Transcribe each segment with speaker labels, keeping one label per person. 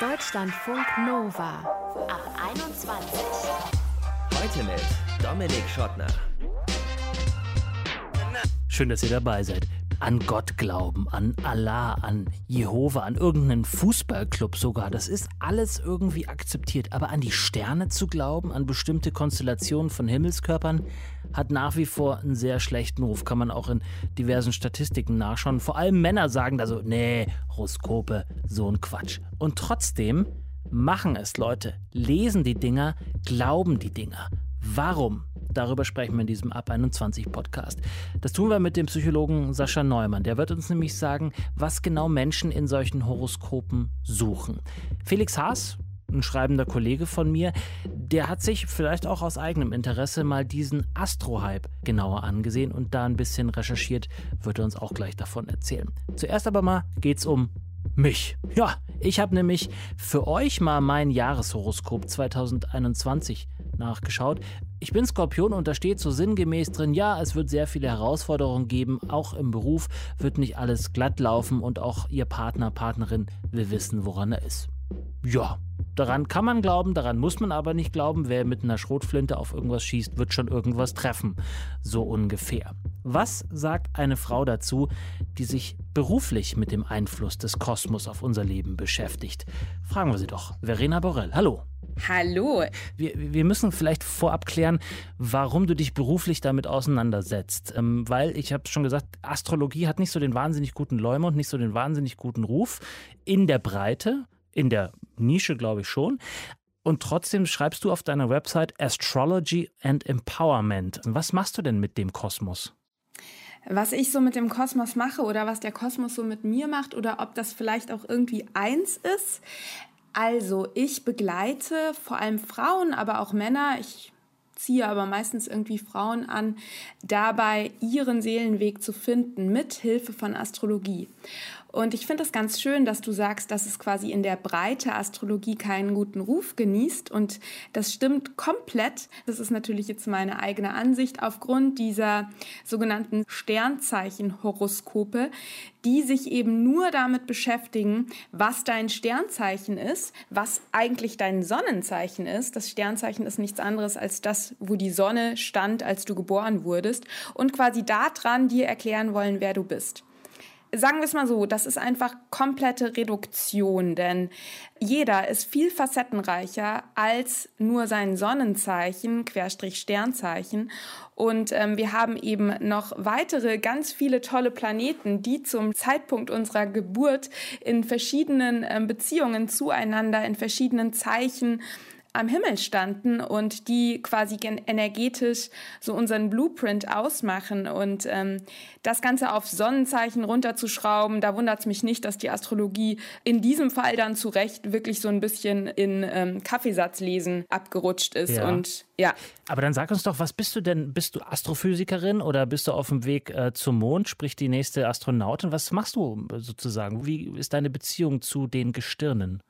Speaker 1: Deutschlandfunk Nova ab 21.
Speaker 2: Heute mit Dominik Schottner.
Speaker 3: Schön, dass ihr dabei seid. An Gott glauben, an Allah, an Jehova, an irgendeinen Fußballclub sogar. Das ist alles irgendwie akzeptiert. Aber an die Sterne zu glauben, an bestimmte Konstellationen von Himmelskörpern, hat nach wie vor einen sehr schlechten Ruf. Kann man auch in diversen Statistiken nachschauen. Vor allem Männer sagen da so, nee, Horoskope, so ein Quatsch. Und trotzdem machen es Leute, lesen die Dinger, glauben die Dinger. Warum? Darüber sprechen wir in diesem Ab 21 Podcast. Das tun wir mit dem Psychologen Sascha Neumann. Der wird uns nämlich sagen, was genau Menschen in solchen Horoskopen suchen. Felix Haas, ein schreibender Kollege von mir, der hat sich vielleicht auch aus eigenem Interesse mal diesen Astro-Hype genauer angesehen und da ein bisschen recherchiert, wird er uns auch gleich davon erzählen. Zuerst aber mal geht's um mich. Ja, ich habe nämlich für euch mal mein Jahreshoroskop 2021 nachgeschaut. Ich bin Skorpion und da steht so sinngemäß drin, ja, es wird sehr viele Herausforderungen geben, auch im Beruf wird nicht alles glatt laufen und auch Ihr Partner, Partnerin will wissen, woran er ist. Ja, daran kann man glauben, daran muss man aber nicht glauben. Wer mit einer Schrotflinte auf irgendwas schießt, wird schon irgendwas treffen. So ungefähr. Was sagt eine Frau dazu, die sich beruflich mit dem Einfluss des Kosmos auf unser Leben beschäftigt? Fragen wir sie doch. Verena Borell, hallo.
Speaker 4: Hallo.
Speaker 3: Wir, wir müssen vielleicht vorab klären, warum du dich beruflich damit auseinandersetzt. Ähm, weil, ich habe schon gesagt, Astrologie hat nicht so den wahnsinnig guten Leumund, nicht so den wahnsinnig guten Ruf in der Breite, in der Nische glaube ich schon. Und trotzdem schreibst du auf deiner Website Astrology and Empowerment. Was machst du denn mit dem Kosmos?
Speaker 4: Was ich so mit dem Kosmos mache oder was der Kosmos so mit mir macht oder ob das vielleicht auch irgendwie eins ist. Also ich begleite vor allem Frauen, aber auch Männer. Ich ziehe aber meistens irgendwie Frauen an, dabei ihren Seelenweg zu finden mit Hilfe von Astrologie. Und ich finde es ganz schön, dass du sagst, dass es quasi in der Breite Astrologie keinen guten Ruf genießt. Und das stimmt komplett. Das ist natürlich jetzt meine eigene Ansicht aufgrund dieser sogenannten Sternzeichen-Horoskope, die sich eben nur damit beschäftigen, was dein Sternzeichen ist, was eigentlich dein Sonnenzeichen ist. Das Sternzeichen ist nichts anderes als das, wo die Sonne stand, als du geboren wurdest. Und quasi daran dir erklären wollen, wer du bist sagen wir es mal so, das ist einfach komplette Reduktion, denn jeder ist viel facettenreicher als nur sein Sonnenzeichen, Querstrich Sternzeichen. Und ähm, wir haben eben noch weitere ganz viele tolle Planeten, die zum Zeitpunkt unserer Geburt in verschiedenen ähm, Beziehungen zueinander, in verschiedenen Zeichen am Himmel standen und die quasi energetisch so unseren Blueprint ausmachen. Und ähm, das Ganze auf Sonnenzeichen runterzuschrauben, da wundert es mich nicht, dass die Astrologie in diesem Fall dann zu Recht wirklich so ein bisschen in ähm, Kaffeesatzlesen abgerutscht ist. Ja. Und ja.
Speaker 3: Aber dann sag uns doch, was bist du denn? Bist du Astrophysikerin oder bist du auf dem Weg äh, zum Mond, sprich die nächste Astronautin? Was machst du sozusagen? Wie ist deine Beziehung zu den Gestirnen?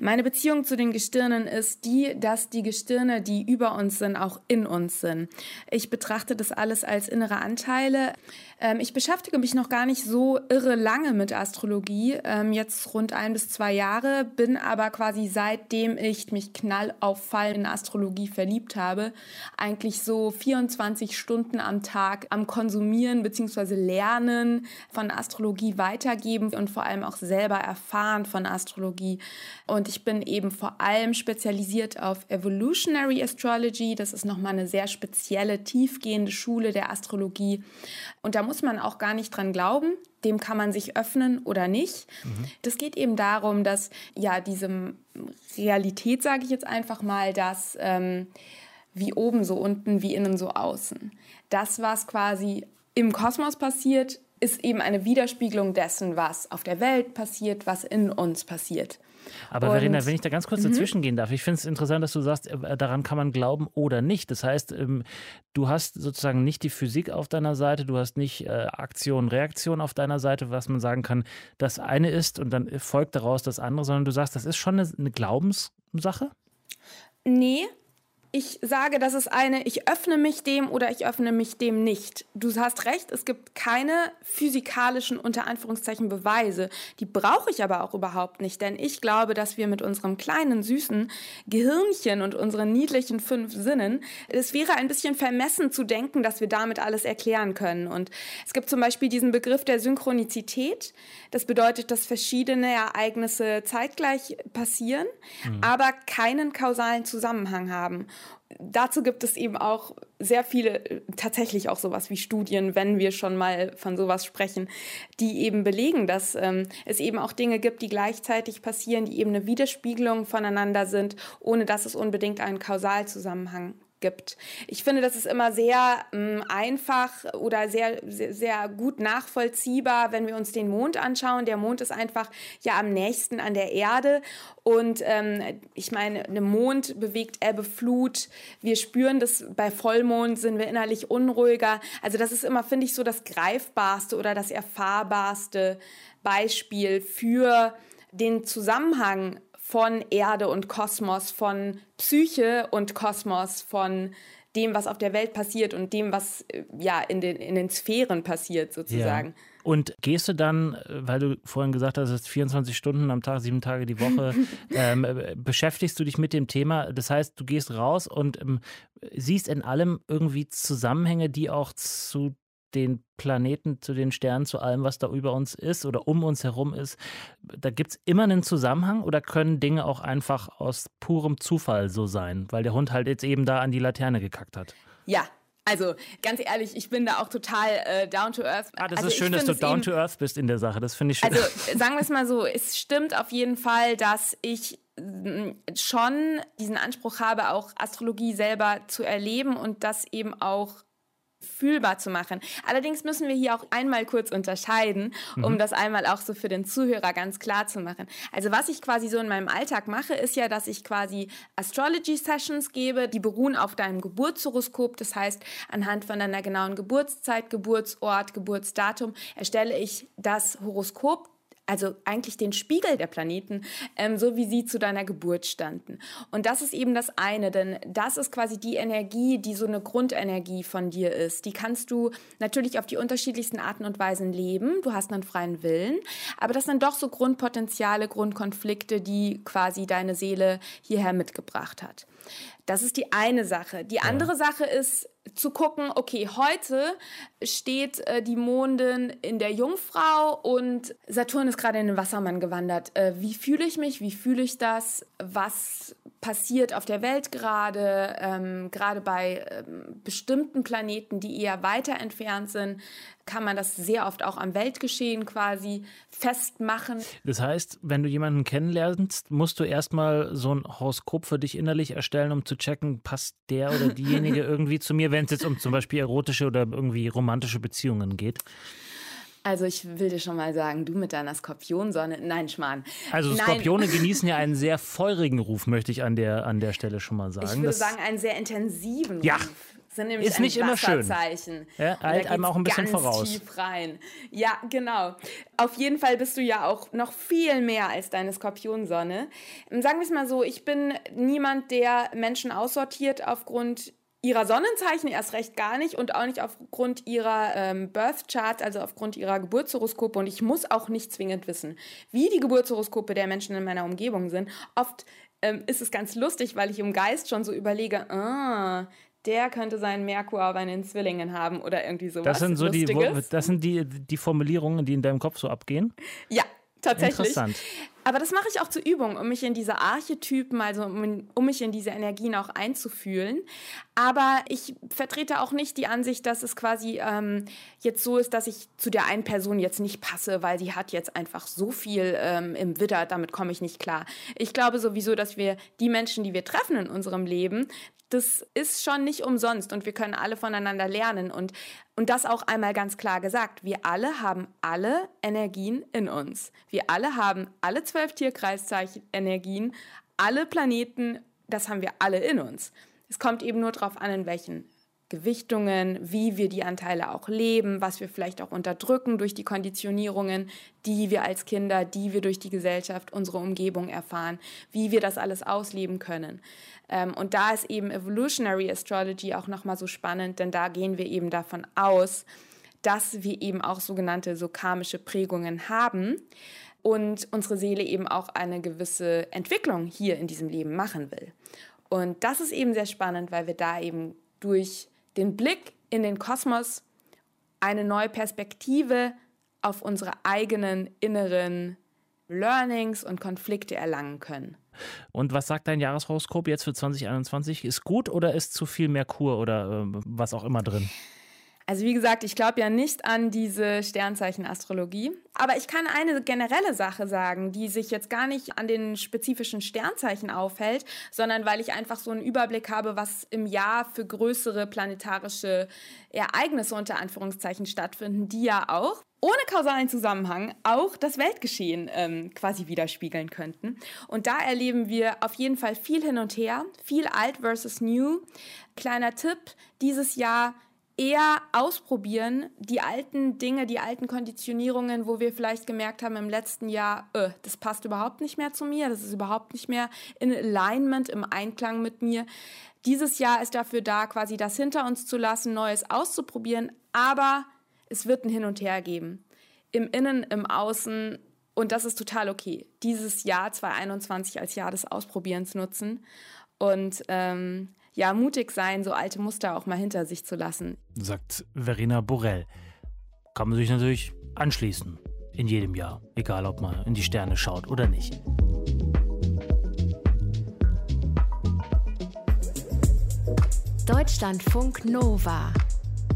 Speaker 4: Meine Beziehung zu den Gestirnen ist die, dass die Gestirne, die über uns sind, auch in uns sind. Ich betrachte das alles als innere Anteile. Ähm, ich beschäftige mich noch gar nicht so irre lange mit Astrologie, ähm, jetzt rund ein bis zwei Jahre, bin aber quasi seitdem ich mich knall auf Fall in Astrologie verliebt habe, eigentlich so 24 Stunden am Tag am Konsumieren bzw. Lernen von Astrologie weitergeben und vor allem auch selber erfahren von Astrologie. Und ich bin eben vor allem spezialisiert auf Evolutionary Astrology. Das ist nochmal eine sehr spezielle, tiefgehende Schule der Astrologie. Und da muss man auch gar nicht dran glauben. Dem kann man sich öffnen oder nicht. Mhm. Das geht eben darum, dass ja diese Realität, sage ich jetzt einfach mal, dass ähm, wie oben so unten, wie innen so außen. Das, was quasi im Kosmos passiert, ist eben eine Widerspiegelung dessen, was auf der Welt passiert, was in uns passiert.
Speaker 3: Aber und, Verena, wenn ich da ganz kurz mhm. dazwischen gehen darf, ich finde es interessant, dass du sagst, äh, daran kann man glauben oder nicht. Das heißt, ähm, du hast sozusagen nicht die Physik auf deiner Seite, du hast nicht äh, Aktion, Reaktion auf deiner Seite, was man sagen kann, das eine ist und dann folgt daraus das andere, sondern du sagst, das ist schon eine, eine Glaubenssache?
Speaker 4: Nee, ich sage, das ist eine, ich öffne mich dem oder ich öffne mich dem nicht. Du hast recht, es gibt keine physikalischen, unter Anführungszeichen, Beweise. Die brauche ich aber auch überhaupt nicht, denn ich glaube, dass wir mit unserem kleinen, süßen Gehirnchen und unseren niedlichen fünf Sinnen, es wäre ein bisschen vermessen zu denken, dass wir damit alles erklären können. Und es gibt zum Beispiel diesen Begriff der Synchronizität. Das bedeutet, dass verschiedene Ereignisse zeitgleich passieren, mhm. aber keinen kausalen Zusammenhang haben dazu gibt es eben auch sehr viele, tatsächlich auch sowas wie Studien, wenn wir schon mal von sowas sprechen, die eben belegen, dass ähm, es eben auch Dinge gibt, die gleichzeitig passieren, die eben eine Widerspiegelung voneinander sind, ohne dass es unbedingt einen Kausalzusammenhang gibt. Ich finde, das ist immer sehr ähm, einfach oder sehr, sehr, sehr, gut nachvollziehbar, wenn wir uns den Mond anschauen. Der Mond ist einfach ja am nächsten an der Erde und ähm, ich meine, der Mond bewegt Ebbe, Flut. Wir spüren das bei Vollmond, sind wir innerlich unruhiger. Also das ist immer, finde ich, so das greifbarste oder das erfahrbarste Beispiel für den Zusammenhang von Erde und Kosmos, von Psyche und Kosmos, von dem, was auf der Welt passiert und dem, was äh, ja in den, in den Sphären passiert, sozusagen. Ja.
Speaker 3: Und gehst du dann, äh, weil du vorhin gesagt hast, es ist 24 Stunden am Tag, sieben Tage die Woche, ähm, äh, beschäftigst du dich mit dem Thema? Das heißt, du gehst raus und ähm, siehst in allem irgendwie Zusammenhänge, die auch zu den Planeten, zu den Sternen, zu allem, was da über uns ist oder um uns herum ist, da gibt es immer einen Zusammenhang oder können Dinge auch einfach aus purem Zufall so sein, weil der Hund halt jetzt eben da an die Laterne gekackt hat?
Speaker 4: Ja, also ganz ehrlich, ich bin da auch total äh, down to earth.
Speaker 3: Ah, das
Speaker 4: also,
Speaker 3: ist schön, dass du down eben, to earth bist in der Sache. Das finde ich schön.
Speaker 4: Also sagen wir es mal so, es stimmt auf jeden Fall, dass ich mm, schon diesen Anspruch habe, auch Astrologie selber zu erleben und das eben auch fühlbar zu machen. Allerdings müssen wir hier auch einmal kurz unterscheiden, um mhm. das einmal auch so für den Zuhörer ganz klar zu machen. Also was ich quasi so in meinem Alltag mache, ist ja, dass ich quasi Astrology Sessions gebe, die beruhen auf deinem Geburtshoroskop. Das heißt, anhand von deiner genauen Geburtszeit, Geburtsort, Geburtsdatum erstelle ich das Horoskop also eigentlich den Spiegel der Planeten, ähm, so wie sie zu deiner Geburt standen. Und das ist eben das eine, denn das ist quasi die Energie, die so eine Grundenergie von dir ist. Die kannst du natürlich auf die unterschiedlichsten Arten und Weisen leben. Du hast einen freien Willen, aber das sind doch so Grundpotenziale, Grundkonflikte, die quasi deine Seele hierher mitgebracht hat. Das ist die eine Sache. Die andere ja. Sache ist zu gucken, okay, heute steht äh, die Mondin in der Jungfrau und Saturn ist gerade in den Wassermann gewandert. Äh, wie fühle ich mich? Wie fühle ich das? Was passiert auf der Welt gerade? Ähm, gerade bei ähm, bestimmten Planeten, die eher weiter entfernt sind, kann man das sehr oft auch am Weltgeschehen quasi festmachen.
Speaker 3: Das heißt, wenn du jemanden kennenlernst, musst du erstmal so ein Horoskop für dich innerlich erstellen, um zu checken, passt der oder diejenige irgendwie zu mir, wenn es jetzt um zum Beispiel erotische oder irgendwie romantische Beziehungen geht.
Speaker 4: Also ich will dir schon mal sagen, du mit deiner Skorpionsonne, nein, Schmarrn.
Speaker 3: Also Skorpione nein. genießen ja einen sehr feurigen Ruf, möchte ich an der, an der Stelle schon mal sagen. Ich
Speaker 4: würde das sagen, einen sehr intensiven
Speaker 3: ja.
Speaker 4: Ruf
Speaker 3: sind nämlich ist nicht immer schön.
Speaker 4: Ja,
Speaker 3: halt einem auch ein bisschen
Speaker 4: ganz
Speaker 3: voraus.
Speaker 4: tief rein. Ja, genau. Auf jeden Fall bist du ja auch noch viel mehr als deine Skorpionsonne. Sagen wir es mal so, ich bin niemand, der Menschen aussortiert aufgrund ihrer Sonnenzeichen erst recht gar nicht und auch nicht aufgrund ihrer ähm, Birth Chart, also aufgrund ihrer Geburtshoroskope. Und ich muss auch nicht zwingend wissen, wie die Geburtshoroskope der Menschen in meiner Umgebung sind. Oft ähm, ist es ganz lustig, weil ich im Geist schon so überlege, ah, der könnte seinen Merkur aber in den Zwillingen haben oder irgendwie sowas.
Speaker 3: Das sind so die, das sind die, die Formulierungen, die in deinem Kopf so abgehen?
Speaker 4: Ja, tatsächlich.
Speaker 3: Interessant.
Speaker 4: Aber das mache ich auch zur Übung, um mich in diese Archetypen, also um, um, mich in diese Energien auch einzufühlen. Aber ich vertrete auch nicht die Ansicht, dass es quasi ähm, jetzt so ist, dass ich zu der einen Person jetzt nicht passe, weil sie hat jetzt einfach so viel ähm, im Widder, damit komme ich nicht klar. Ich glaube sowieso, dass wir die Menschen, die wir treffen in unserem Leben, das ist schon nicht umsonst und wir können alle voneinander lernen und, und das auch einmal ganz klar gesagt. Wir alle haben alle Energien in uns. Wir alle haben alle zwölf Tierkreiszeichen Energien, alle Planeten, das haben wir alle in uns. Es kommt eben nur darauf an, in welchen Gewichtungen, wie wir die Anteile auch leben, was wir vielleicht auch unterdrücken durch die Konditionierungen, die wir als Kinder, die wir durch die Gesellschaft, unsere Umgebung erfahren, wie wir das alles ausleben können. Ähm, und da ist eben Evolutionary Astrology auch nochmal so spannend, denn da gehen wir eben davon aus, dass wir eben auch sogenannte so karmische Prägungen haben und unsere Seele eben auch eine gewisse Entwicklung hier in diesem Leben machen will. Und das ist eben sehr spannend, weil wir da eben durch den Blick in den Kosmos eine neue Perspektive auf unsere eigenen inneren Learnings und Konflikte erlangen können.
Speaker 3: Und was sagt dein Jahreshoroskop jetzt für 2021? Ist gut oder ist zu viel Merkur oder äh, was auch immer drin?
Speaker 4: Also wie gesagt, ich glaube ja nicht an diese Sternzeichen-Astrologie. Aber ich kann eine generelle Sache sagen, die sich jetzt gar nicht an den spezifischen Sternzeichen aufhält, sondern weil ich einfach so einen Überblick habe, was im Jahr für größere planetarische Ereignisse unter Anführungszeichen stattfinden, die ja auch ohne kausalen Zusammenhang auch das Weltgeschehen ähm, quasi widerspiegeln könnten. Und da erleben wir auf jeden Fall viel hin und her, viel alt versus new. Kleiner Tipp, dieses Jahr eher ausprobieren, die alten Dinge, die alten Konditionierungen, wo wir vielleicht gemerkt haben im letzten Jahr, öh, das passt überhaupt nicht mehr zu mir, das ist überhaupt nicht mehr in Alignment, im Einklang mit mir. Dieses Jahr ist dafür da, quasi das hinter uns zu lassen, Neues auszuprobieren, aber es wird ein Hin und Her geben. Im Innen, im Außen und das ist total okay. Dieses Jahr 2021 als Jahr des Ausprobierens nutzen und ähm, ja, mutig sein, so alte Muster auch mal hinter sich zu lassen.
Speaker 3: Sagt Verena Borell. Kann man sich natürlich anschließen. In jedem Jahr. Egal, ob man in die Sterne schaut oder nicht.
Speaker 1: Deutschlandfunk Nova.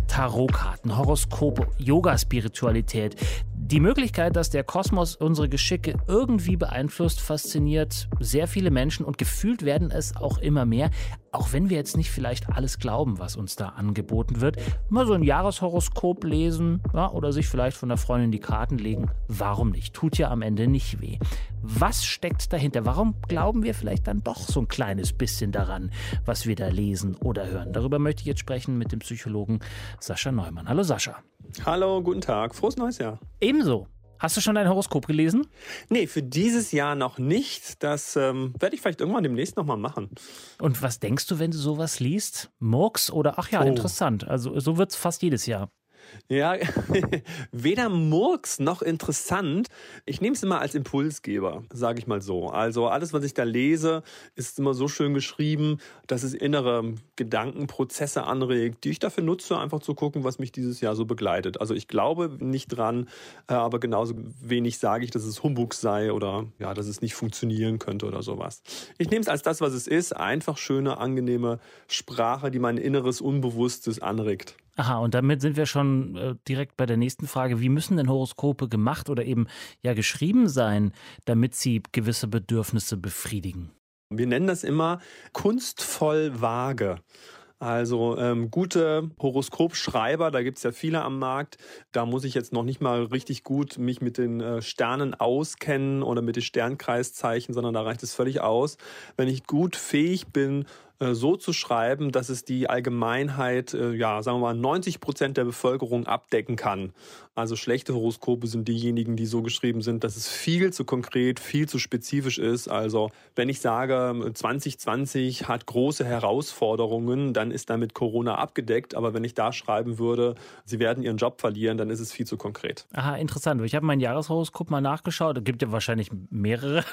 Speaker 3: Tarotkarten, Horoskope, Yoga-Spiritualität. Die Möglichkeit, dass der Kosmos unsere Geschicke irgendwie beeinflusst, fasziniert sehr viele Menschen und gefühlt werden es auch immer mehr, auch wenn wir jetzt nicht vielleicht alles glauben, was uns da angeboten wird. Mal so ein Jahreshoroskop lesen ja, oder sich vielleicht von der Freundin die Karten legen. Warum nicht? Tut ja am Ende nicht weh. Was steckt dahinter? Warum glauben wir vielleicht dann doch so ein kleines bisschen daran, was wir da lesen oder hören? Darüber möchte ich jetzt sprechen mit dem Psychologen Sascha Neumann. Hallo Sascha.
Speaker 5: Hallo, guten Tag. Frohes neues Jahr.
Speaker 3: Ebenso. Hast du schon dein Horoskop gelesen?
Speaker 5: Nee, für dieses Jahr noch nicht. Das ähm, werde ich vielleicht irgendwann demnächst nochmal machen.
Speaker 3: Und was denkst du, wenn du sowas liest? Murks oder ach ja, oh. interessant. Also so wird es fast jedes Jahr.
Speaker 5: Ja, weder Murks noch interessant. Ich nehme es immer als Impulsgeber, sage ich mal so. Also alles, was ich da lese, ist immer so schön geschrieben, dass es innere Gedankenprozesse anregt, die ich dafür nutze, einfach zu gucken, was mich dieses Jahr so begleitet. Also ich glaube nicht dran, äh, aber genauso wenig sage ich, dass es Humbug sei oder ja, dass es nicht funktionieren könnte oder sowas. Ich nehme es als das, was es ist, einfach schöne, angenehme Sprache, die mein inneres Unbewusstes anregt.
Speaker 3: Aha, und damit sind wir schon äh, direkt bei der nächsten Frage. Wie müssen denn Horoskope gemacht oder eben ja geschrieben sein, damit sie gewisse Bedürfnisse befriedigen?
Speaker 5: Wir nennen das immer kunstvoll vage. Also ähm, gute Horoskopschreiber, da gibt's ja viele am Markt. Da muss ich jetzt noch nicht mal richtig gut mich mit den äh, Sternen auskennen oder mit den Sternkreiszeichen, sondern da reicht es völlig aus, wenn ich gut fähig bin, so zu schreiben, dass es die Allgemeinheit, äh, ja, sagen wir mal, 90 Prozent der Bevölkerung abdecken kann. Also schlechte Horoskope sind diejenigen, die so geschrieben sind, dass es viel zu konkret, viel zu spezifisch ist. Also wenn ich sage, 2020 hat große Herausforderungen, dann ist damit Corona abgedeckt. Aber wenn ich da schreiben würde, sie werden ihren Job verlieren, dann ist es viel zu konkret.
Speaker 3: Aha, interessant. Ich habe mein Jahreshoroskop mal nachgeschaut. Es gibt ja wahrscheinlich mehrere.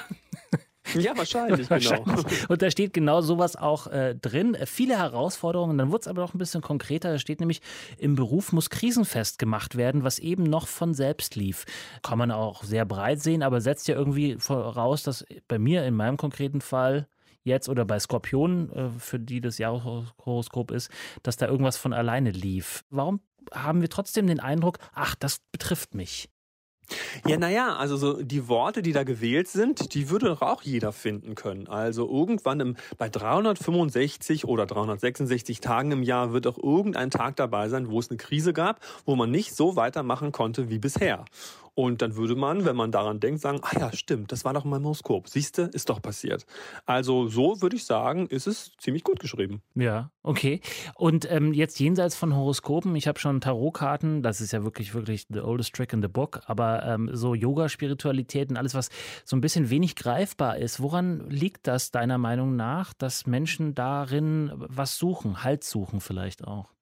Speaker 5: Ja, wahrscheinlich, genau.
Speaker 3: Und da steht genau sowas auch äh, drin. Viele Herausforderungen. Dann wurde es aber noch ein bisschen konkreter. Da steht nämlich, im Beruf muss krisenfest gemacht werden, was eben noch von selbst lief. Kann man auch sehr breit sehen, aber setzt ja irgendwie voraus, dass bei mir in meinem konkreten Fall jetzt oder bei Skorpionen, äh, für die das Jahreshoroskop ist, dass da irgendwas von alleine lief. Warum haben wir trotzdem den Eindruck, ach, das betrifft mich?
Speaker 5: Ja, naja, also so die Worte, die da gewählt sind, die würde doch auch jeder finden können. Also irgendwann im, bei 365 oder 366 Tagen im Jahr wird auch irgendein Tag dabei sein, wo es eine Krise gab, wo man nicht so weitermachen konnte wie bisher. Und dann würde man, wenn man daran denkt, sagen, ah ja, stimmt, das war doch mein Horoskop. Siehste, ist doch passiert. Also so würde ich sagen, ist es ziemlich gut geschrieben.
Speaker 3: Ja, okay. Und ähm, jetzt jenseits von Horoskopen, ich habe schon Tarotkarten, das ist ja wirklich, wirklich the oldest trick in the book, aber ähm, so Yoga-Spiritualitäten, alles, was so ein bisschen wenig greifbar ist, woran liegt das deiner Meinung nach, dass Menschen darin was suchen, Halt suchen vielleicht auch?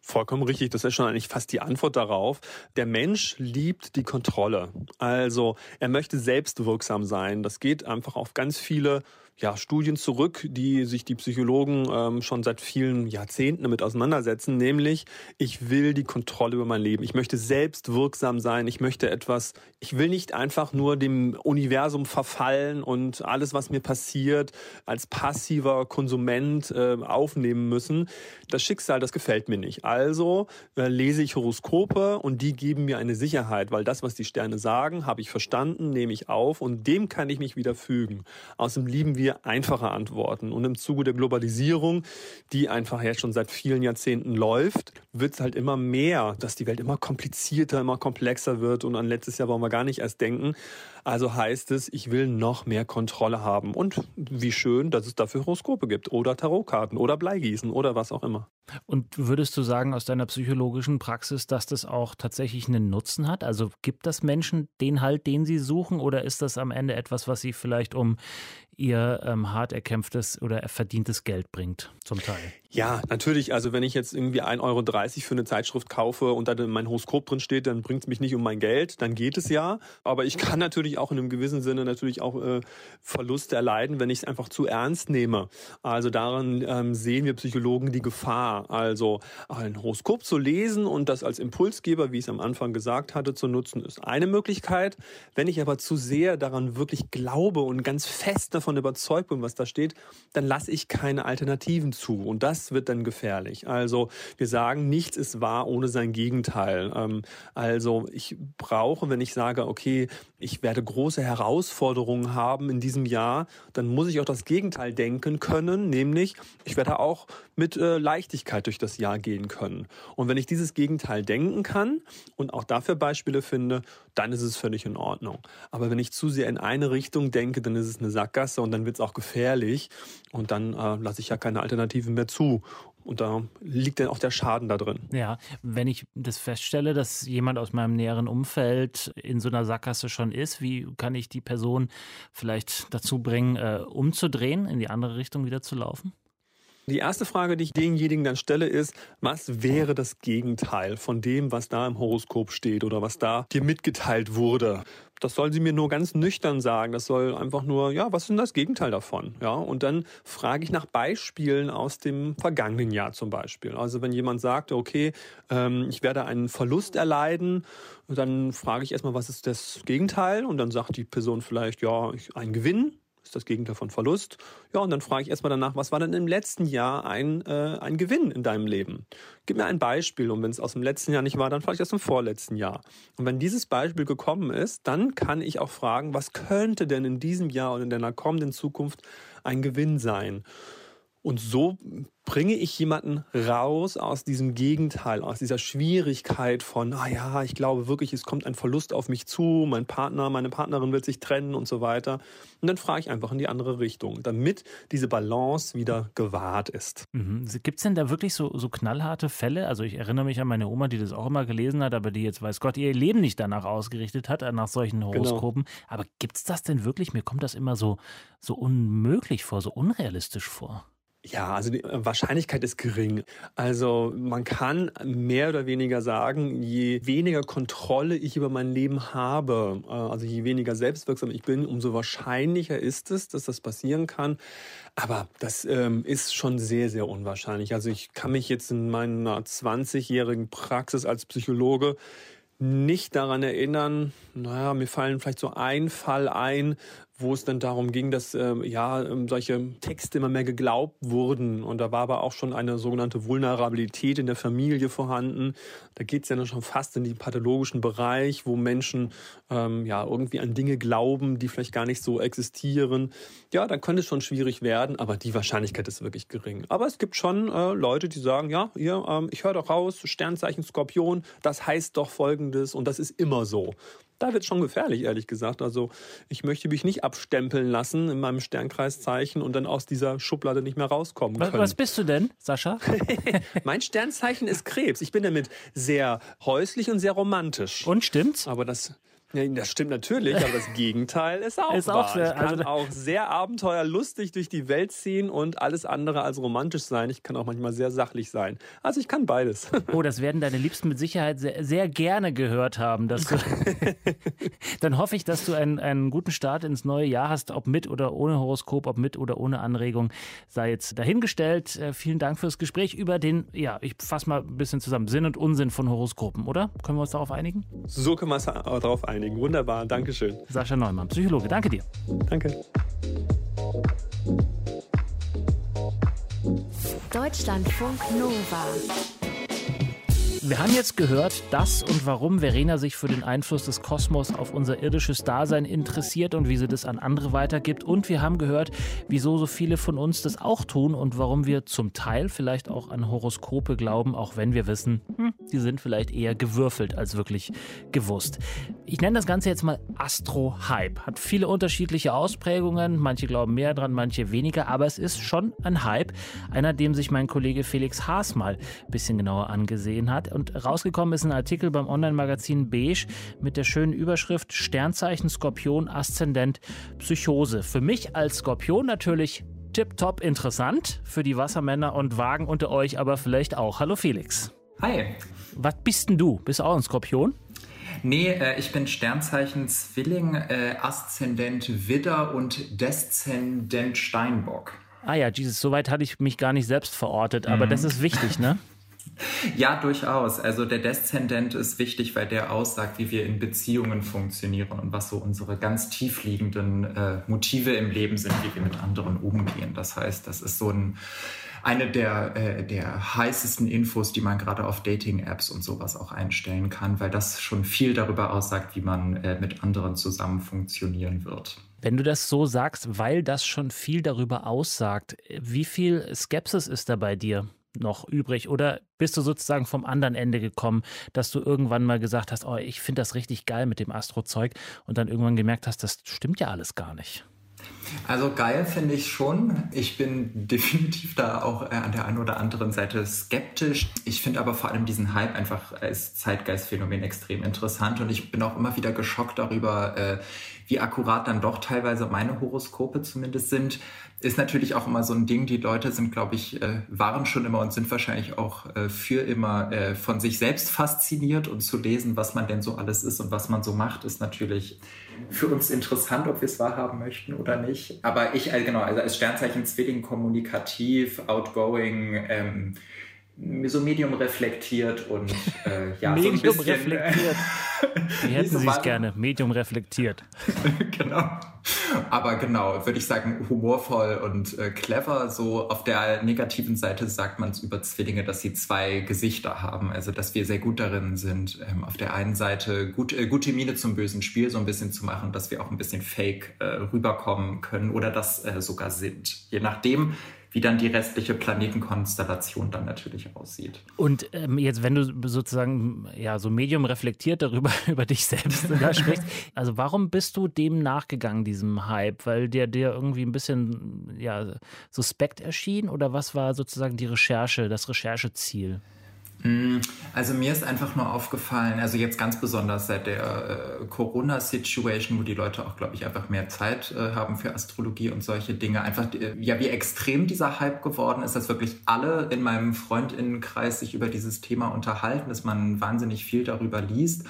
Speaker 5: Vollkommen richtig, das ist schon eigentlich fast die Antwort darauf. Der Mensch liebt die Kontrolle. Also er möchte selbstwirksam sein. Das geht einfach auf ganz viele ja, Studien zurück, die sich die Psychologen ähm, schon seit vielen Jahrzehnten damit auseinandersetzen, nämlich ich will die Kontrolle über mein Leben. Ich möchte selbst wirksam sein. Ich möchte etwas, ich will nicht einfach nur dem Universum verfallen und alles, was mir passiert, als passiver Konsument äh, aufnehmen müssen. Das Schicksal, das gefällt mir nicht. Also äh, lese ich Horoskope und die geben mir eine Sicherheit, weil das, was die Sterne sagen, habe ich verstanden, nehme ich auf und dem kann ich mich wieder fügen. Außerdem lieben wir wir einfache Antworten. Und im Zuge der Globalisierung, die einfach jetzt schon seit vielen Jahrzehnten läuft, wird es halt immer mehr, dass die Welt immer komplizierter, immer komplexer wird. Und an letztes Jahr wollen wir gar nicht erst denken. Also heißt es, ich will noch mehr Kontrolle haben. Und wie schön, dass es dafür Horoskope gibt oder Tarotkarten oder Bleigießen oder was auch immer.
Speaker 3: Und würdest du sagen aus deiner psychologischen Praxis, dass das auch tatsächlich einen Nutzen hat? Also gibt das Menschen den Halt, den sie suchen, oder ist das am Ende etwas, was sie vielleicht um ihr ähm, hart erkämpftes oder verdientes Geld bringt, zum Teil?
Speaker 5: Ja, natürlich. Also wenn ich jetzt irgendwie 1,30 Euro für eine Zeitschrift kaufe und da mein Horoskop drin steht, dann bringt es mich nicht um mein Geld, dann geht es ja. Aber ich kann natürlich auch in einem gewissen Sinne natürlich auch äh, Verluste erleiden, wenn ich es einfach zu ernst nehme. Also daran ähm, sehen wir Psychologen die Gefahr. Also ein Horoskop zu lesen und das als Impulsgeber, wie ich es am Anfang gesagt hatte, zu nutzen, ist eine Möglichkeit. Wenn ich aber zu sehr daran wirklich glaube und ganz fest davon überzeugt bin, was da steht, dann lasse ich keine Alternativen zu. Und das wird dann gefährlich. Also wir sagen, nichts ist wahr ohne sein Gegenteil. Ähm, also ich brauche, wenn ich sage, okay, ich werde große Herausforderungen haben in diesem Jahr, dann muss ich auch das Gegenteil denken können, nämlich ich werde auch mit äh, Leichtigkeit durch das Jahr gehen können. Und wenn ich dieses Gegenteil denken kann und auch dafür Beispiele finde, dann ist es völlig in Ordnung. Aber wenn ich zu sehr in eine Richtung denke, dann ist es eine Sackgasse und dann wird es auch gefährlich und dann äh, lasse ich ja keine Alternativen mehr zu. Und da liegt dann auch der Schaden da drin.
Speaker 3: Ja, wenn ich das feststelle, dass jemand aus meinem näheren Umfeld in so einer Sackgasse schon ist, wie kann ich die Person vielleicht dazu bringen, äh, umzudrehen, in die andere Richtung wieder zu laufen?
Speaker 5: Die erste Frage, die ich denjenigen dann stelle, ist, was wäre das Gegenteil von dem, was da im Horoskop steht oder was da dir mitgeteilt wurde? Das soll sie mir nur ganz nüchtern sagen. Das soll einfach nur, ja, was ist denn das Gegenteil davon? Ja, und dann frage ich nach Beispielen aus dem vergangenen Jahr zum Beispiel. Also wenn jemand sagt, okay, ähm, ich werde einen Verlust erleiden, dann frage ich erstmal, was ist das Gegenteil? Und dann sagt die Person vielleicht, ja, ein Gewinn ist das Gegenteil von Verlust. Ja, und dann frage ich erstmal danach, was war denn im letzten Jahr ein, äh, ein Gewinn in deinem Leben? Gib mir ein Beispiel und wenn es aus dem letzten Jahr nicht war, dann frage ich aus dem vorletzten Jahr. Und wenn dieses Beispiel gekommen ist, dann kann ich auch fragen, was könnte denn in diesem Jahr und in der kommenden Zukunft ein Gewinn sein? Und so bringe ich jemanden raus aus diesem Gegenteil, aus dieser Schwierigkeit von, ah ja, ich glaube wirklich, es kommt ein Verlust auf mich zu, mein Partner, meine Partnerin wird sich trennen und so weiter. Und dann frage ich einfach in die andere Richtung, damit diese Balance wieder gewahrt ist.
Speaker 3: Mhm. Gibt es denn da wirklich so, so knallharte Fälle? Also ich erinnere mich an meine Oma, die das auch immer gelesen hat, aber die jetzt weiß Gott ihr Leben nicht danach ausgerichtet hat, nach solchen genau. Horoskopen. Genau. Aber gibt es das denn wirklich? Mir kommt das immer so, so unmöglich vor, so unrealistisch vor.
Speaker 5: Ja, also die äh, Wahrscheinlichkeit ist gering. Also man kann mehr oder weniger sagen, je weniger Kontrolle ich über mein Leben habe, äh, also je weniger selbstwirksam ich bin, umso wahrscheinlicher ist es, dass das passieren kann. Aber das ähm, ist schon sehr, sehr unwahrscheinlich. Also ich kann mich jetzt in meiner 20-jährigen Praxis als Psychologe nicht daran erinnern, naja, mir fallen vielleicht so ein Fall ein, wo es dann darum ging, dass ähm, ja ähm, solche Texte immer mehr geglaubt wurden und da war aber auch schon eine sogenannte Vulnerabilität in der Familie vorhanden. Da geht es ja dann schon fast in den pathologischen Bereich, wo Menschen ähm, ja irgendwie an Dinge glauben, die vielleicht gar nicht so existieren. Ja, dann könnte es schon schwierig werden, aber die Wahrscheinlichkeit ist wirklich gering. Aber es gibt schon äh, Leute, die sagen, ja, hier, ähm, ich höre doch raus, Sternzeichen Skorpion, das heißt doch Folgendes und das ist immer so. Da wird es schon gefährlich, ehrlich gesagt. Also ich möchte mich nicht abstempeln lassen in meinem Sternkreiszeichen und dann aus dieser Schublade nicht mehr rauskommen können.
Speaker 3: Was bist du denn, Sascha?
Speaker 5: mein Sternzeichen ist Krebs. Ich bin damit sehr häuslich und sehr romantisch.
Speaker 3: Und stimmt's?
Speaker 5: Aber das ja, das stimmt natürlich, aber das Gegenteil ist auch ist wahr. Auch sehr, ich kann also auch sehr abenteuerlustig durch die Welt ziehen und alles andere als romantisch sein. Ich kann auch manchmal sehr sachlich sein. Also ich kann beides.
Speaker 3: Oh, das werden deine Liebsten mit Sicherheit sehr, sehr gerne gehört haben. Dass du Dann hoffe ich, dass du einen, einen guten Start ins neue Jahr hast, ob mit oder ohne Horoskop, ob mit oder ohne Anregung, sei jetzt dahingestellt. Äh, vielen Dank fürs Gespräch über den, ja, ich fasse mal ein bisschen zusammen, Sinn und Unsinn von Horoskopen, oder? Können wir uns darauf einigen?
Speaker 5: So können wir uns darauf einigen einigen. Wunderbar, Dankeschön.
Speaker 3: Sascha Neumann, Psychologe, danke dir.
Speaker 5: Danke.
Speaker 1: Deutschlandfunk Nova.
Speaker 3: Wir haben jetzt gehört, dass und warum Verena sich für den Einfluss des Kosmos auf unser irdisches Dasein interessiert und wie sie das an andere weitergibt. Und wir haben gehört, wieso so viele von uns das auch tun und warum wir zum Teil vielleicht auch an Horoskope glauben, auch wenn wir wissen, hm, die sind vielleicht eher gewürfelt als wirklich gewusst. Ich nenne das Ganze jetzt mal Astro-Hype. Hat viele unterschiedliche Ausprägungen. Manche glauben mehr dran, manche weniger. Aber es ist schon ein Hype. Einer, dem sich mein Kollege Felix Haas mal ein bisschen genauer angesehen hat. Und rausgekommen ist ein Artikel beim Online-Magazin Beige mit der schönen Überschrift Sternzeichen Skorpion Aszendent Psychose. Für mich als Skorpion natürlich tipptopp interessant, für die Wassermänner und Wagen unter euch aber vielleicht auch. Hallo Felix.
Speaker 6: Hi.
Speaker 3: Was bist denn du? Bist du auch ein Skorpion?
Speaker 6: Nee, äh, ich bin Sternzeichen Zwilling, äh, Aszendent Widder und Deszendent Steinbock.
Speaker 3: Ah ja, Jesus, soweit hatte ich mich gar nicht selbst verortet, aber mhm. das ist wichtig, ne?
Speaker 6: Ja, durchaus. Also der Deszendent ist wichtig, weil der aussagt, wie wir in Beziehungen funktionieren und was so unsere ganz tiefliegenden äh, Motive im Leben sind, wie wir mit anderen umgehen. Das heißt, das ist so ein eine der, äh, der heißesten Infos, die man gerade auf Dating-Apps und sowas auch einstellen kann, weil das schon viel darüber aussagt, wie man äh, mit anderen zusammen funktionieren wird.
Speaker 3: Wenn du das so sagst, weil das schon viel darüber aussagt, wie viel Skepsis ist da bei dir? Noch übrig? Oder bist du sozusagen vom anderen Ende gekommen, dass du irgendwann mal gesagt hast, oh, ich finde das richtig geil mit dem Astro-Zeug und dann irgendwann gemerkt hast, das stimmt ja alles gar nicht?
Speaker 6: Also geil finde ich schon. Ich bin definitiv da auch äh, an der einen oder anderen Seite skeptisch. Ich finde aber vor allem diesen Hype einfach als Zeitgeistphänomen extrem interessant und ich bin auch immer wieder geschockt darüber, äh, wie akkurat dann doch teilweise meine Horoskope zumindest sind. Ist natürlich auch immer so ein Ding. Die Leute sind, glaube ich, äh, waren schon immer und sind wahrscheinlich auch äh, für immer äh, von sich selbst fasziniert und zu lesen, was man denn so alles ist und was man so macht, ist natürlich für uns interessant, ob wir es wahrhaben möchten oder nicht. Aber ich, genau, also als Sternzeichen Zwilling kommunikativ, outgoing, ähm, so medium reflektiert und äh, ja,
Speaker 3: medium
Speaker 6: so ein
Speaker 3: bisschen, reflektiert. Wie hätten Sie es gerne? Medium reflektiert.
Speaker 6: genau. Aber genau, würde ich sagen, humorvoll und äh, clever. So auf der negativen Seite sagt man es über Zwillinge, dass sie zwei Gesichter haben. Also, dass wir sehr gut darin sind, ähm, auf der einen Seite gut, äh, gute Miene zum bösen Spiel so ein bisschen zu machen, dass wir auch ein bisschen fake äh, rüberkommen können oder das äh, sogar sind. Je nachdem, wie dann die restliche Planetenkonstellation dann natürlich aussieht.
Speaker 3: Und ähm, jetzt, wenn du sozusagen ja so medium reflektiert darüber über dich selbst da sprichst, also warum bist du dem nachgegangen, diesem Hype? Weil der dir irgendwie ein bisschen ja suspekt erschien oder was war sozusagen die Recherche, das Rechercheziel?
Speaker 6: Mm, also mir ist einfach nur aufgefallen, also jetzt ganz besonders seit der äh, Corona-Situation, wo die Leute auch, glaube ich, einfach mehr Zeit äh, haben für Astrologie und solche Dinge, einfach, äh, ja, wie extrem dieser Hype geworden ist, dass wirklich alle in meinem Freundinnenkreis sich über dieses Thema unterhalten, dass man wahnsinnig viel darüber liest.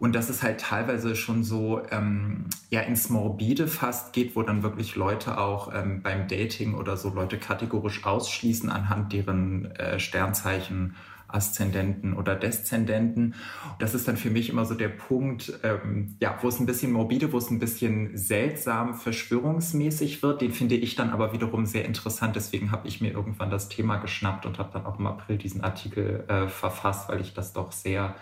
Speaker 6: Und dass es halt teilweise schon so ähm, ja ins Morbide fast geht, wo dann wirklich Leute auch ähm, beim Dating oder so Leute kategorisch ausschließen anhand deren äh, Sternzeichen Aszendenten oder Deszendenten. Das ist dann für mich immer so der Punkt, ähm, ja, wo es ein bisschen morbide, wo es ein bisschen seltsam verschwörungsmäßig wird. Den finde ich dann aber wiederum sehr interessant. Deswegen habe ich mir irgendwann das Thema geschnappt und habe dann auch im April diesen Artikel äh, verfasst, weil ich das doch sehr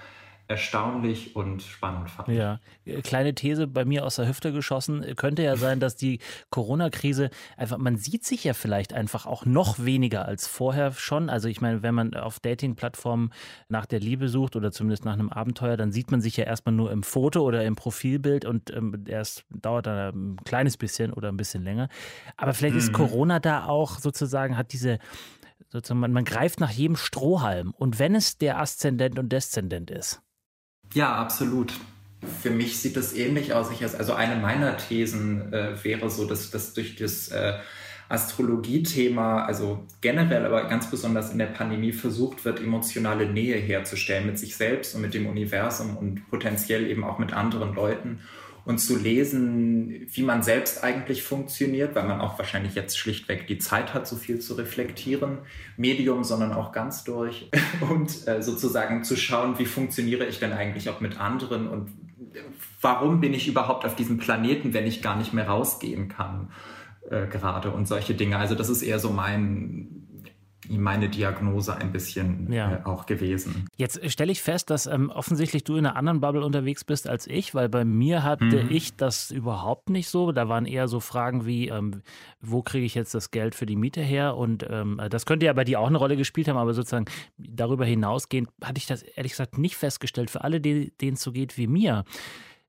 Speaker 6: erstaunlich und spannend fand.
Speaker 3: Ja, kleine These bei mir aus der Hüfte geschossen. Könnte ja sein, dass die Corona-Krise einfach, man sieht sich ja vielleicht einfach auch noch weniger als vorher schon. Also ich meine, wenn man auf Dating-Plattformen nach der Liebe sucht oder zumindest nach einem Abenteuer, dann sieht man sich ja erstmal nur im Foto oder im Profilbild und ähm, erst dauert dann ein kleines bisschen oder ein bisschen länger. Aber vielleicht mhm. ist Corona da auch sozusagen, hat diese sozusagen, man, man greift nach jedem Strohhalm. Und wenn es der Aszendent und Deszendent ist.
Speaker 6: Ja, absolut. Für mich sieht das ähnlich aus. Ich, also eine meiner Thesen äh, wäre so, dass, dass durch das äh, Astrologie-Thema, also generell, aber ganz besonders in der Pandemie versucht wird, emotionale Nähe herzustellen mit sich selbst und mit dem Universum und potenziell eben auch mit anderen Leuten und zu lesen, wie man selbst eigentlich funktioniert, weil man auch wahrscheinlich jetzt schlichtweg die Zeit hat, so viel zu reflektieren. Medium, sondern auch ganz durch. Und äh, sozusagen zu schauen, wie funktioniere ich denn eigentlich auch mit anderen und warum bin ich überhaupt auf diesem Planeten, wenn ich gar nicht mehr rausgehen kann äh, gerade und solche Dinge. Also das ist eher so mein meine Diagnose ein bisschen ja. äh, auch gewesen.
Speaker 3: Jetzt stelle ich fest, dass ähm, offensichtlich du in einer anderen Bubble unterwegs bist als ich, weil bei mir hatte mhm. ich das überhaupt nicht so. Da waren eher so Fragen wie, ähm, wo kriege ich jetzt das Geld für die Miete her? Und ähm, das könnte ja bei dir auch eine Rolle gespielt haben, aber sozusagen darüber hinausgehend hatte ich das ehrlich gesagt nicht festgestellt. Für alle, denen es so geht wie mir.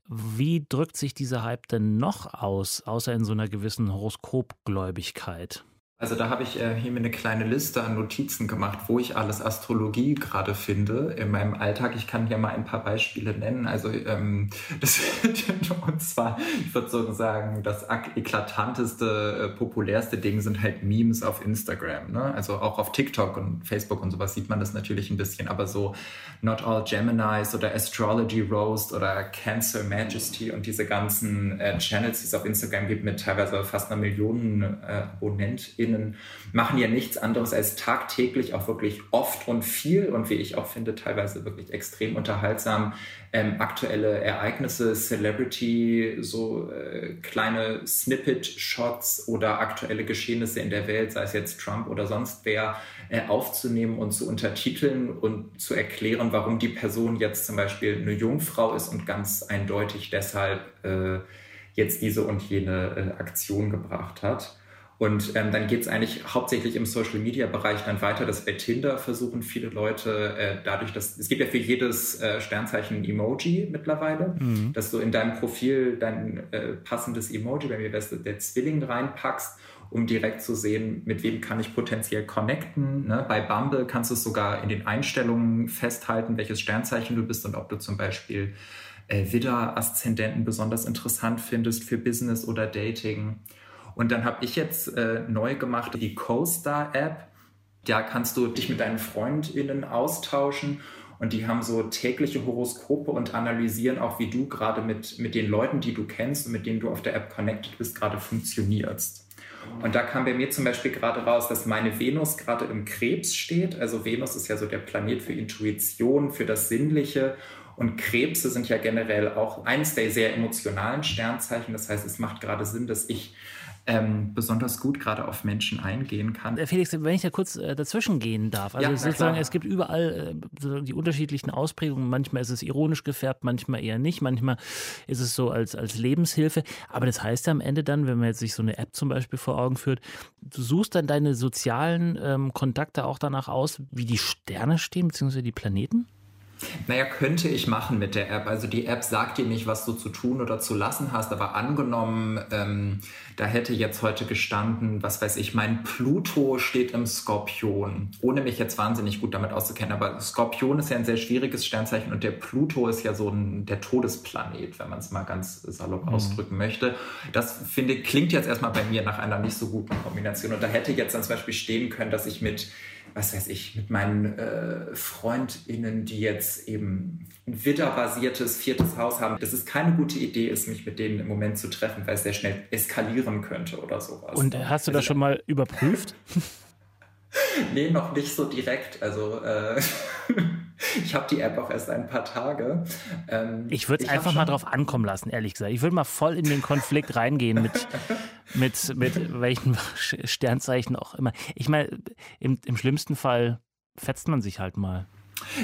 Speaker 3: Wie drückt sich dieser Hype denn noch aus, außer in so einer gewissen Horoskopgläubigkeit?
Speaker 6: Also da habe ich äh, hier mir eine kleine Liste an Notizen gemacht, wo ich alles Astrologie gerade finde in meinem Alltag. Ich kann hier mal ein paar Beispiele nennen. Also ähm, das, und zwar, ich würde so sagen, das eklatanteste, äh, populärste Ding sind halt Memes auf Instagram. Ne? Also auch auf TikTok und Facebook und sowas sieht man das natürlich ein bisschen. Aber so Not All Geminis oder Astrology Roast oder Cancer Majesty und diese ganzen äh, Channels, die es auf Instagram gibt mit teilweise fast einer Million äh, AbonnentInnen KollegInnen machen ja nichts anderes als tagtäglich auch wirklich oft und viel und wie ich auch finde, teilweise wirklich extrem unterhaltsam ähm, aktuelle Ereignisse, Celebrity, so äh, kleine Snippet-Shots oder aktuelle Geschehnisse in der Welt, sei es jetzt Trump oder sonst wer, äh, aufzunehmen und zu untertiteln und zu erklären, warum die Person jetzt zum Beispiel eine Jungfrau ist und ganz eindeutig deshalb äh, jetzt diese und jene äh, Aktion gebracht hat. Und ähm, dann geht es eigentlich hauptsächlich im Social-Media-Bereich dann weiter, dass bei Tinder versuchen viele Leute äh, dadurch, dass es gibt ja für jedes äh, Sternzeichen ein Emoji mittlerweile, mhm. dass du in deinem Profil dein äh, passendes Emoji, bei mir wärst der Zwilling reinpackst, um direkt zu sehen, mit wem kann ich potenziell connecten. Ne? Bei Bumble kannst du es sogar in den Einstellungen festhalten, welches Sternzeichen du bist und ob du zum Beispiel äh, Widder-Aszendenten besonders interessant findest für Business oder Dating. Und dann habe ich jetzt äh, neu gemacht die CoStar-App. Da kannst du dich mit deinen FreundInnen austauschen und die haben so tägliche Horoskope und analysieren auch, wie du gerade mit, mit den Leuten, die du kennst und mit denen du auf der App connected bist, gerade funktionierst. Und da kam bei mir zum Beispiel gerade raus, dass meine Venus gerade im Krebs steht. Also Venus ist ja so der Planet für Intuition, für das Sinnliche. Und Krebse sind ja generell auch eines der sehr emotionalen Sternzeichen. Das heißt, es macht gerade Sinn, dass ich ähm, besonders gut gerade auf Menschen eingehen kann.
Speaker 3: Äh, Felix, wenn ich da kurz äh, dazwischen gehen darf. Also ja, sozusagen, es gibt überall äh, die unterschiedlichen Ausprägungen. Manchmal ist es ironisch gefärbt, manchmal eher nicht. Manchmal ist es so als, als Lebenshilfe. Aber das heißt ja am Ende dann, wenn man jetzt sich so eine App zum Beispiel vor Augen führt, du suchst dann deine sozialen ähm, Kontakte auch danach aus, wie die Sterne stehen, beziehungsweise die Planeten?
Speaker 6: Naja, könnte ich machen mit der App. Also die App sagt dir nicht, was du zu tun oder zu lassen hast, aber angenommen, ähm, da hätte jetzt heute gestanden, was weiß ich, mein Pluto steht im Skorpion, ohne mich jetzt wahnsinnig gut damit auszukennen. Aber Skorpion ist ja ein sehr schwieriges Sternzeichen und der Pluto ist ja so ein, der Todesplanet, wenn man es mal ganz salopp mhm. ausdrücken möchte. Das finde klingt jetzt erstmal bei mir nach einer nicht so guten Kombination. Und da hätte jetzt dann zum Beispiel stehen können, dass ich mit was weiß ich, mit meinen äh, FreundInnen, die jetzt eben ein Widder-basiertes viertes Haus haben, dass es keine gute Idee ist, mich mit denen im Moment zu treffen, weil es sehr schnell eskalieren könnte oder sowas.
Speaker 3: Und hast du also, das schon mal überprüft?
Speaker 6: nee, noch nicht so direkt. Also äh, ich habe die App auch erst ein paar Tage.
Speaker 3: Ähm, ich würde es einfach mal drauf ankommen lassen, ehrlich gesagt. Ich würde mal voll in den Konflikt reingehen mit, mit, mit welchen Sternzeichen auch immer. Ich meine, im, im schlimmsten Fall fetzt man sich halt mal.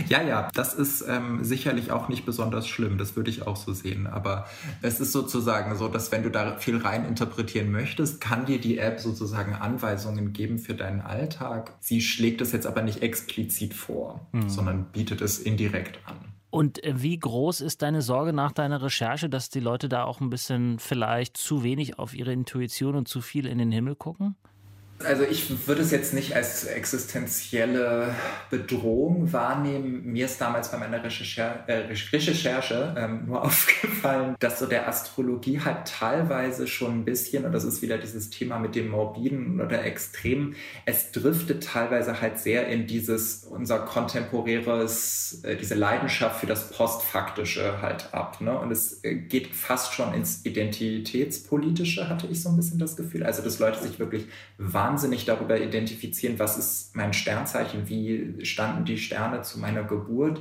Speaker 6: Ja, ja, das ist ähm, sicherlich auch nicht besonders schlimm, das würde ich auch so sehen. Aber es ist sozusagen so, dass wenn du da viel rein interpretieren möchtest, kann dir die App sozusagen Anweisungen geben für deinen Alltag. Sie schlägt es jetzt aber nicht explizit vor, mhm. sondern bietet es indirekt an.
Speaker 3: Und äh, wie groß ist deine Sorge nach deiner Recherche, dass die Leute da auch ein bisschen vielleicht zu wenig auf ihre Intuition und zu viel in den Himmel gucken?
Speaker 6: Also ich würde es jetzt nicht als existenzielle Bedrohung wahrnehmen. Mir ist damals bei meiner Recherche, äh, Recherche ähm, nur aufgefallen, dass so der Astrologie halt teilweise schon ein bisschen, und das ist wieder dieses Thema mit dem Morbiden oder Extremen, es driftet teilweise halt sehr in dieses, unser kontemporäres, äh, diese Leidenschaft für das Postfaktische halt ab. Ne? Und es äh, geht fast schon ins Identitätspolitische, hatte ich so ein bisschen das Gefühl. Also dass Leute sich wirklich wahnsinnig wahnsinnig darüber identifizieren, was ist mein Sternzeichen, wie standen die Sterne zu meiner Geburt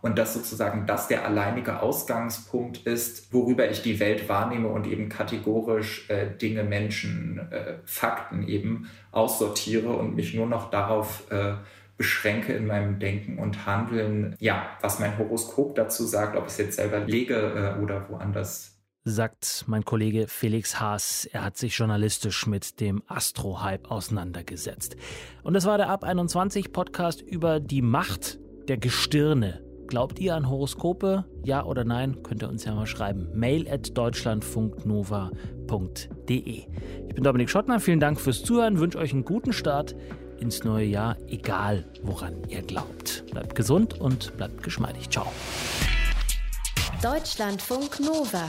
Speaker 6: und dass sozusagen das der alleinige Ausgangspunkt ist, worüber ich die Welt wahrnehme und eben kategorisch äh, Dinge, Menschen, äh, Fakten eben aussortiere und mich nur noch darauf äh, beschränke in meinem Denken und Handeln, ja, was mein Horoskop dazu sagt, ob ich es jetzt selber lege äh, oder woanders
Speaker 3: sagt mein Kollege Felix Haas. Er hat sich journalistisch mit dem Astro-Hype auseinandergesetzt. Und das war der Ab 21 Podcast über die Macht der Gestirne. Glaubt ihr an Horoskope? Ja oder nein? Könnt ihr uns ja mal schreiben. Mail at deutschlandfunknova.de. Ich bin Dominik Schottner. Vielen Dank fürs Zuhören. Wünsche euch einen guten Start ins neue Jahr, egal woran ihr glaubt. Bleibt gesund und bleibt geschmeidig. Ciao.
Speaker 1: Deutschlandfunk Nova.